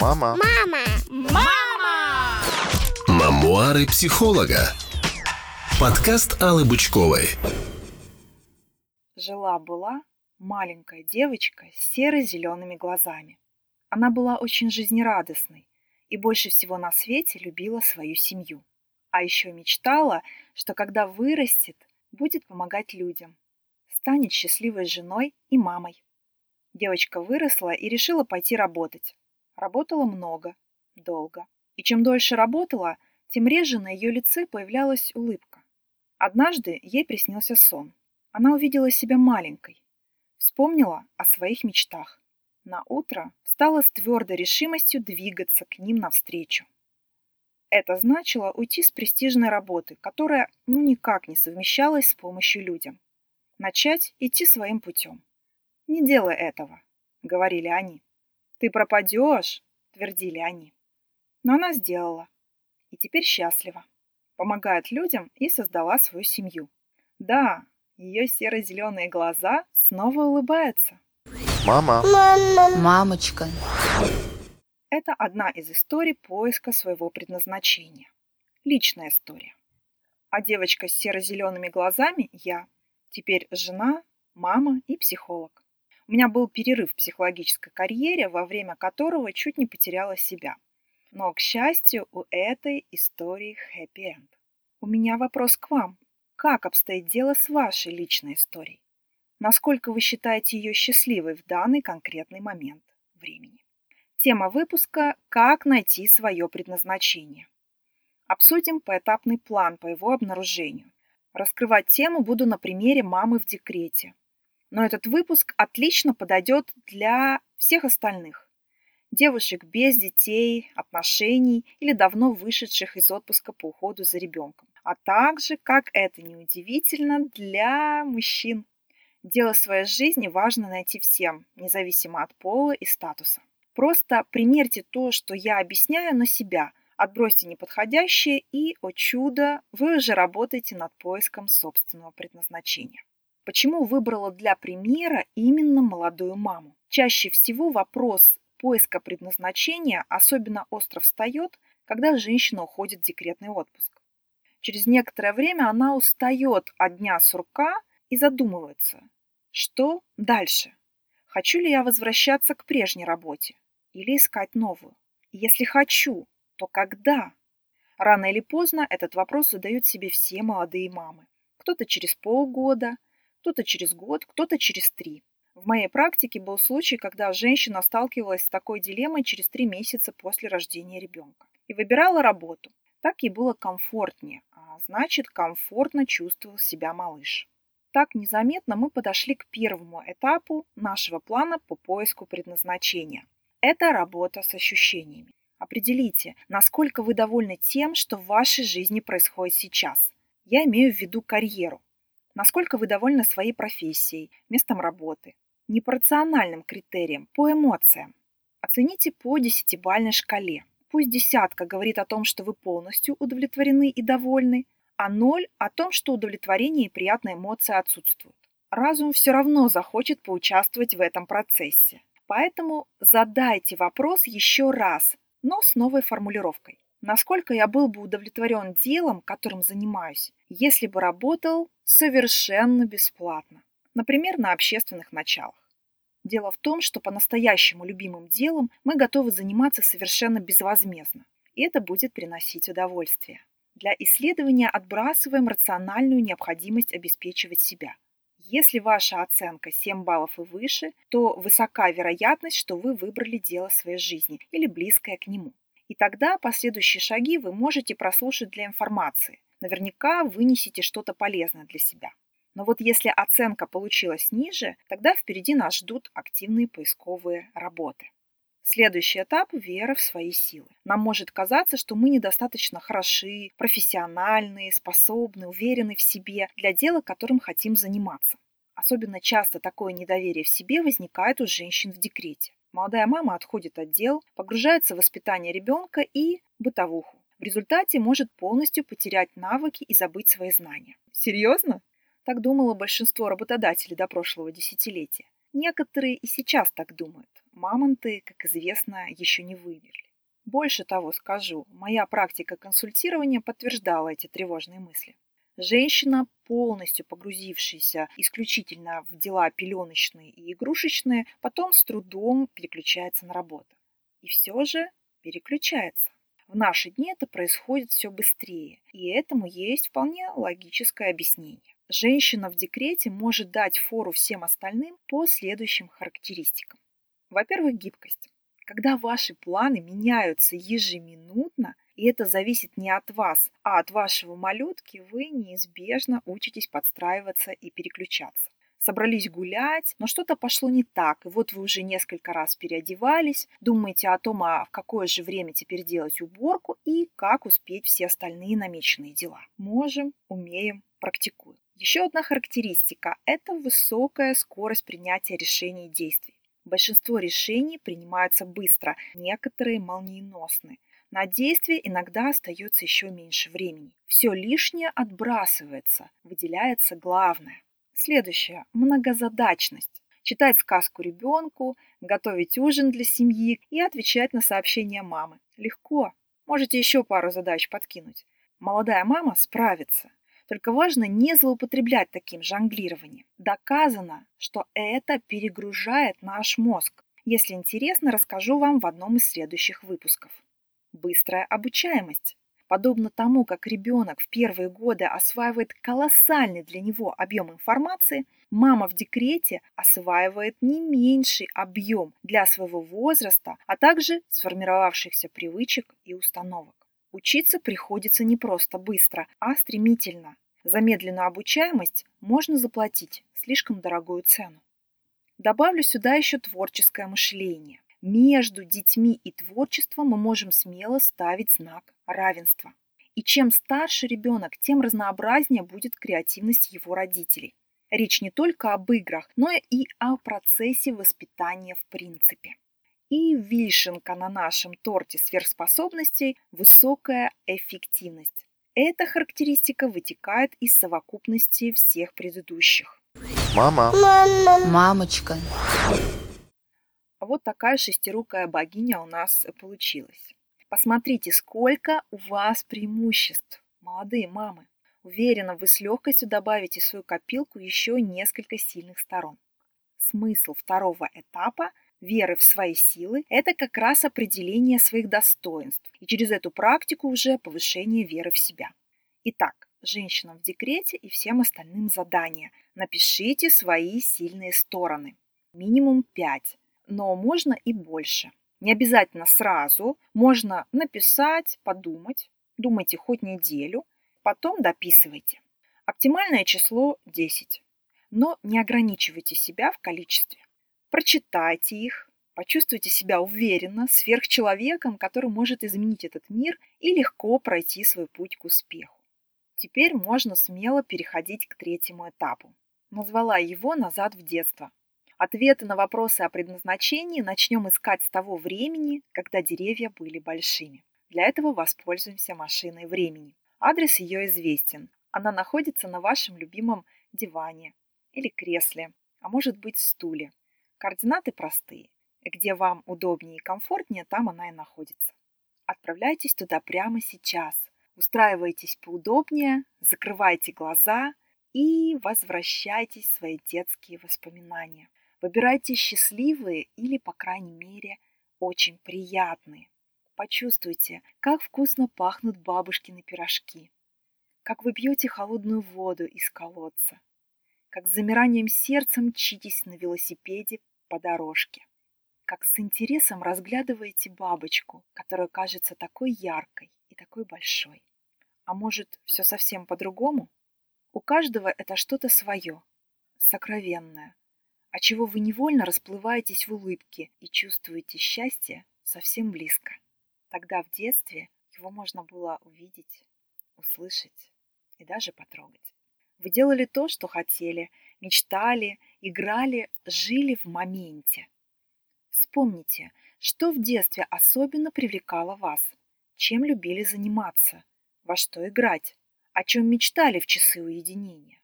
Мама. Мама. Мама! Мамуары психолога. Подкаст Аллы Бычковой. Жила-была маленькая девочка с серо-зелеными глазами. Она была очень жизнерадостной и больше всего на свете любила свою семью. А еще мечтала, что когда вырастет, будет помогать людям, станет счастливой женой и мамой. Девочка выросла и решила пойти работать. Работала много, долго. И чем дольше работала, тем реже на ее лице появлялась улыбка. Однажды ей приснился сон. Она увидела себя маленькой, вспомнила о своих мечтах. На утро встала с твердой решимостью двигаться к ним навстречу. Это значило уйти с престижной работы, которая ну никак не совмещалась с помощью людям. Начать идти своим путем. «Не делай этого», — говорили они. «Ты пропадешь», — твердили они. Но она сделала. И теперь счастлива. Помогает людям и создала свою семью. Да, ее серо-зеленые глаза снова улыбаются. Мама. Мама. Мамочка. Это одна из историй поиска своего предназначения. Личная история. А девочка с серо-зелеными глазами – я. Теперь жена, мама и психолог. У меня был перерыв в психологической карьере, во время которого чуть не потеряла себя. Но, к счастью, у этой истории хэппи-энд. У меня вопрос к вам. Как обстоит дело с вашей личной историей? Насколько вы считаете ее счастливой в данный конкретный момент времени? Тема выпуска «Как найти свое предназначение». Обсудим поэтапный план по его обнаружению. Раскрывать тему буду на примере мамы в декрете. Но этот выпуск отлично подойдет для всех остальных. Девушек без детей, отношений или давно вышедших из отпуска по уходу за ребенком. А также, как это неудивительно, для мужчин. Дело своей жизни важно найти всем, независимо от пола и статуса. Просто примерьте то, что я объясняю, на себя. Отбросьте неподходящее и, о чудо, вы уже работаете над поиском собственного предназначения. Почему выбрала для примера именно молодую маму? Чаще всего вопрос поиска предназначения особенно остро встает, когда женщина уходит в декретный отпуск. Через некоторое время она устает от дня сурка и задумывается, что дальше? Хочу ли я возвращаться к прежней работе или искать новую? Если хочу, то когда? Рано или поздно этот вопрос задают себе все молодые мамы. Кто-то через полгода, кто-то через год, кто-то через три. В моей практике был случай, когда женщина сталкивалась с такой дилеммой через три месяца после рождения ребенка и выбирала работу. Так ей было комфортнее, а значит комфортно чувствовал себя малыш. Так незаметно мы подошли к первому этапу нашего плана по поиску предназначения. Это работа с ощущениями. Определите, насколько вы довольны тем, что в вашей жизни происходит сейчас. Я имею в виду карьеру. Насколько вы довольны своей профессией, местом работы. Не по рациональным критериям, по эмоциям. Оцените по десятибальной шкале. Пусть десятка говорит о том, что вы полностью удовлетворены и довольны, а ноль о том, что удовлетворение и приятные эмоции отсутствуют. Разум все равно захочет поучаствовать в этом процессе. Поэтому задайте вопрос еще раз, но с новой формулировкой. Насколько я был бы удовлетворен делом, которым занимаюсь, если бы работал совершенно бесплатно, например, на общественных началах. Дело в том, что по-настоящему любимым делом мы готовы заниматься совершенно безвозмездно, и это будет приносить удовольствие. Для исследования отбрасываем рациональную необходимость обеспечивать себя. Если ваша оценка 7 баллов и выше, то высока вероятность, что вы выбрали дело своей жизни или близкое к нему. И тогда последующие шаги вы можете прослушать для информации. Наверняка вынесете что-то полезное для себя. Но вот если оценка получилась ниже, тогда впереди нас ждут активные поисковые работы. Следующий этап – вера в свои силы. Нам может казаться, что мы недостаточно хороши, профессиональны, способны, уверены в себе для дела, которым хотим заниматься. Особенно часто такое недоверие в себе возникает у женщин в декрете. Молодая мама отходит от дел, погружается в воспитание ребенка и бытовуху. В результате может полностью потерять навыки и забыть свои знания. Серьезно? Так думало большинство работодателей до прошлого десятилетия. Некоторые и сейчас так думают. Мамонты, как известно, еще не вымерли. Больше того скажу, моя практика консультирования подтверждала эти тревожные мысли. Женщина, полностью погрузившаяся исключительно в дела пеленочные и игрушечные, потом с трудом переключается на работу. И все же переключается. В наши дни это происходит все быстрее, и этому есть вполне логическое объяснение. Женщина в декрете может дать фору всем остальным по следующим характеристикам. Во-первых, гибкость. Когда ваши планы меняются ежеминутно, и это зависит не от вас, а от вашего малютки, вы неизбежно учитесь подстраиваться и переключаться собрались гулять, но что-то пошло не так, и вот вы уже несколько раз переодевались, думаете о том, а в какое же время теперь делать уборку и как успеть все остальные намеченные дела. Можем, умеем, практикуем. Еще одна характеристика – это высокая скорость принятия решений и действий. Большинство решений принимаются быстро, некоторые молниеносны. На действие иногда остается еще меньше времени. Все лишнее отбрасывается, выделяется главное. Следующее – многозадачность. Читать сказку ребенку, готовить ужин для семьи и отвечать на сообщения мамы. Легко. Можете еще пару задач подкинуть. Молодая мама справится. Только важно не злоупотреблять таким жонглированием. Доказано, что это перегружает наш мозг. Если интересно, расскажу вам в одном из следующих выпусков. Быстрая обучаемость. Подобно тому, как ребенок в первые годы осваивает колоссальный для него объем информации, мама в декрете осваивает не меньший объем для своего возраста, а также сформировавшихся привычек и установок. Учиться приходится не просто быстро, а стремительно. За медленную обучаемость можно заплатить слишком дорогую цену. Добавлю сюда еще творческое мышление. Между детьми и творчеством мы можем смело ставить знак равенства. И чем старше ребенок, тем разнообразнее будет креативность его родителей. Речь не только об играх, но и о процессе воспитания в принципе. И вишенка на нашем торте сверхспособностей – высокая эффективность. Эта характеристика вытекает из совокупности всех предыдущих. Мама. Мама. Мамочка. Вот такая шестирукая богиня у нас получилась. Посмотрите, сколько у вас преимуществ, молодые мамы. Уверена, вы с легкостью добавите в свою копилку еще несколько сильных сторон. Смысл второго этапа веры в свои силы – это как раз определение своих достоинств и через эту практику уже повышение веры в себя. Итак, женщинам в декрете и всем остальным задание. Напишите свои сильные стороны. Минимум 5, но можно и больше. Не обязательно сразу. Можно написать, подумать. Думайте хоть неделю, потом дописывайте. Оптимальное число 10. Но не ограничивайте себя в количестве. Прочитайте их, почувствуйте себя уверенно, сверхчеловеком, который может изменить этот мир и легко пройти свой путь к успеху. Теперь можно смело переходить к третьему этапу. Назвала его «Назад в детство». Ответы на вопросы о предназначении начнем искать с того времени, когда деревья были большими. Для этого воспользуемся машиной времени. Адрес ее известен. Она находится на вашем любимом диване или кресле, а может быть стуле. Координаты простые. Где вам удобнее и комфортнее, там она и находится. Отправляйтесь туда прямо сейчас. Устраивайтесь поудобнее, закрывайте глаза и возвращайтесь в свои детские воспоминания. Выбирайте счастливые или, по крайней мере, очень приятные. Почувствуйте, как вкусно пахнут бабушкины пирожки, как вы пьете холодную воду из колодца, как с замиранием сердца мчитесь на велосипеде по дорожке, как с интересом разглядываете бабочку, которая кажется такой яркой и такой большой. А может, все совсем по-другому? У каждого это что-то свое, сокровенное, а чего вы невольно расплываетесь в улыбке и чувствуете счастье совсем близко. Тогда в детстве его можно было увидеть, услышать и даже потрогать. Вы делали то, что хотели, мечтали, играли, жили в моменте. Вспомните, что в детстве особенно привлекало вас, чем любили заниматься, во что играть, о чем мечтали в часы уединения.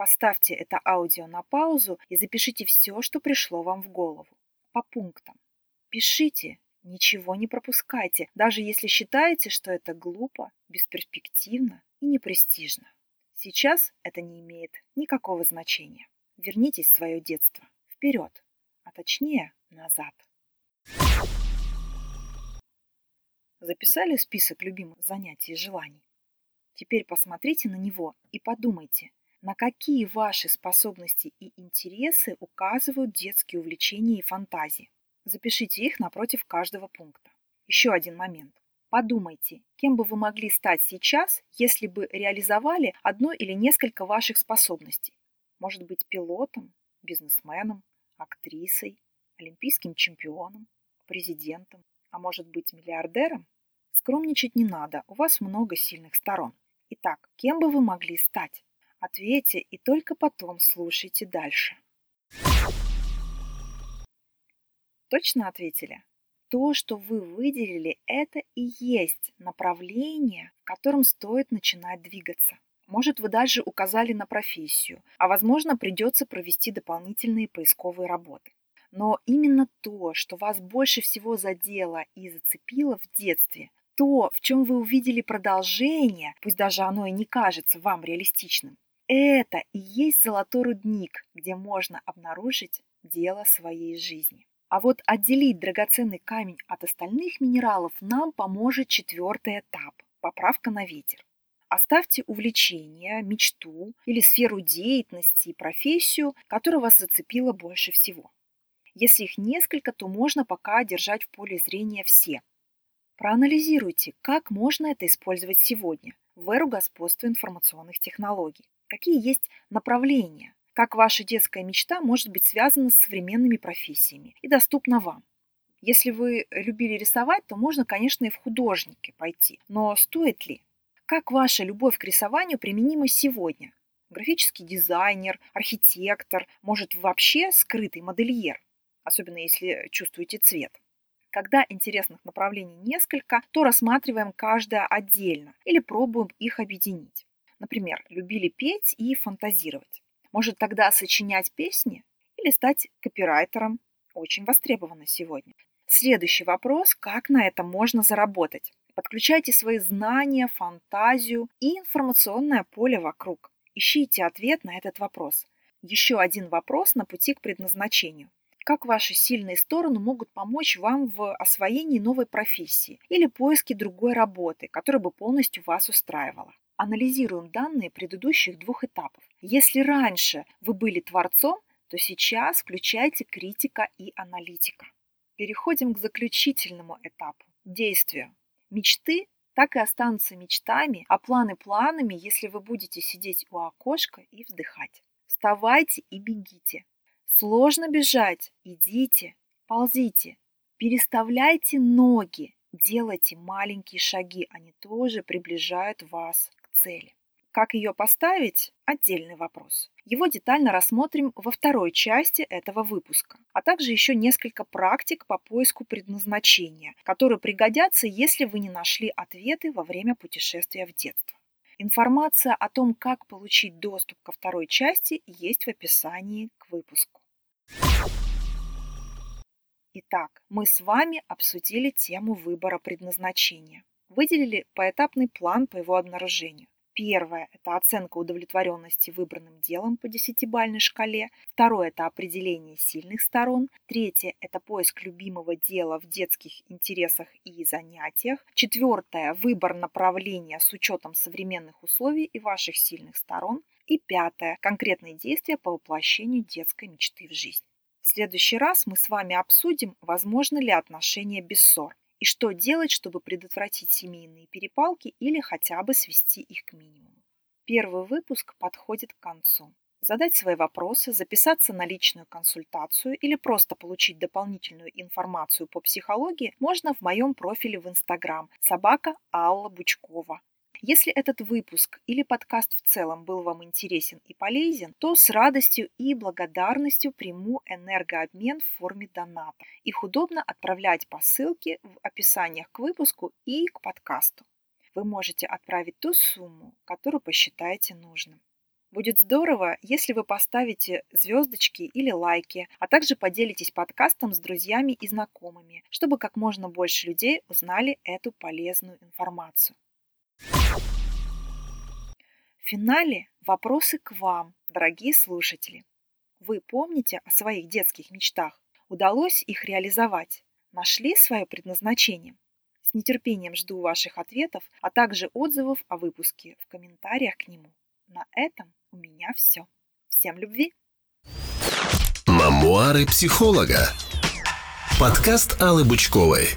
Поставьте это аудио на паузу и запишите все, что пришло вам в голову. По пунктам. Пишите, ничего не пропускайте, даже если считаете, что это глупо, бесперспективно и непрестижно. Сейчас это не имеет никакого значения. Вернитесь в свое детство, вперед, а точнее назад. Записали список любимых занятий и желаний? Теперь посмотрите на него и подумайте, на какие ваши способности и интересы указывают детские увлечения и фантазии. Запишите их напротив каждого пункта. Еще один момент. Подумайте, кем бы вы могли стать сейчас, если бы реализовали одно или несколько ваших способностей. Может быть, пилотом, бизнесменом, актрисой, олимпийским чемпионом, президентом, а может быть, миллиардером? Скромничать не надо, у вас много сильных сторон. Итак, кем бы вы могли стать? Ответьте и только потом слушайте дальше. Точно ответили? То, что вы выделили, это и есть направление, в котором стоит начинать двигаться. Может, вы даже указали на профессию, а возможно, придется провести дополнительные поисковые работы. Но именно то, что вас больше всего задело и зацепило в детстве, то, в чем вы увидели продолжение, пусть даже оно и не кажется вам реалистичным, это и есть золотой рудник, где можно обнаружить дело своей жизни. А вот отделить драгоценный камень от остальных минералов нам поможет четвертый этап – поправка на ветер. Оставьте увлечение, мечту или сферу деятельности и профессию, которая вас зацепила больше всего. Если их несколько, то можно пока держать в поле зрения все. Проанализируйте, как можно это использовать сегодня в эру господства информационных технологий. Какие есть направления, как ваша детская мечта может быть связана с современными профессиями и доступна вам. Если вы любили рисовать, то можно, конечно, и в художники пойти. Но стоит ли? Как ваша любовь к рисованию применима сегодня? Графический дизайнер, архитектор, может вообще скрытый модельер, особенно если чувствуете цвет. Когда интересных направлений несколько, то рассматриваем каждое отдельно или пробуем их объединить. Например, любили петь и фантазировать. Может тогда сочинять песни или стать копирайтером? Очень востребовано сегодня. Следующий вопрос, как на этом можно заработать? Подключайте свои знания, фантазию и информационное поле вокруг. Ищите ответ на этот вопрос. Еще один вопрос на пути к предназначению как ваши сильные стороны могут помочь вам в освоении новой профессии или поиске другой работы, которая бы полностью вас устраивала. Анализируем данные предыдущих двух этапов. Если раньше вы были творцом, то сейчас включайте критика и аналитика. Переходим к заключительному этапу – действию. Мечты так и останутся мечтами, а планы планами, если вы будете сидеть у окошка и вздыхать. Вставайте и бегите. Сложно бежать? Идите, ползите, переставляйте ноги, делайте маленькие шаги, они тоже приближают вас цели. Как ее поставить – отдельный вопрос. Его детально рассмотрим во второй части этого выпуска, а также еще несколько практик по поиску предназначения, которые пригодятся, если вы не нашли ответы во время путешествия в детство. Информация о том, как получить доступ ко второй части, есть в описании к выпуску. Итак, мы с вами обсудили тему выбора предназначения. Выделили поэтапный план по его обнаружению. Первое – это оценка удовлетворенности выбранным делом по десятибальной шкале. Второе – это определение сильных сторон. Третье – это поиск любимого дела в детских интересах и занятиях. Четвертое – выбор направления с учетом современных условий и ваших сильных сторон. И пятое – конкретные действия по воплощению детской мечты в жизнь. В следующий раз мы с вами обсудим, возможно ли отношения без ссор и что делать, чтобы предотвратить семейные перепалки или хотя бы свести их к минимуму. Первый выпуск подходит к концу. Задать свои вопросы, записаться на личную консультацию или просто получить дополнительную информацию по психологии можно в моем профиле в Инстаграм собака Алла Бучкова. Если этот выпуск или подкаст в целом был вам интересен и полезен, то с радостью и благодарностью приму энергообмен в форме доната. Их удобно отправлять по ссылке в описаниях к выпуску и к подкасту. Вы можете отправить ту сумму, которую посчитаете нужным. Будет здорово, если вы поставите звездочки или лайки, а также поделитесь подкастом с друзьями и знакомыми, чтобы как можно больше людей узнали эту полезную информацию. В финале вопросы к вам, дорогие слушатели. Вы помните о своих детских мечтах? Удалось их реализовать? Нашли свое предназначение? С нетерпением жду ваших ответов, а также отзывов о выпуске в комментариях к нему. На этом у меня все. Всем любви! Мамуары психолога. Подкаст Аллы Бучковой.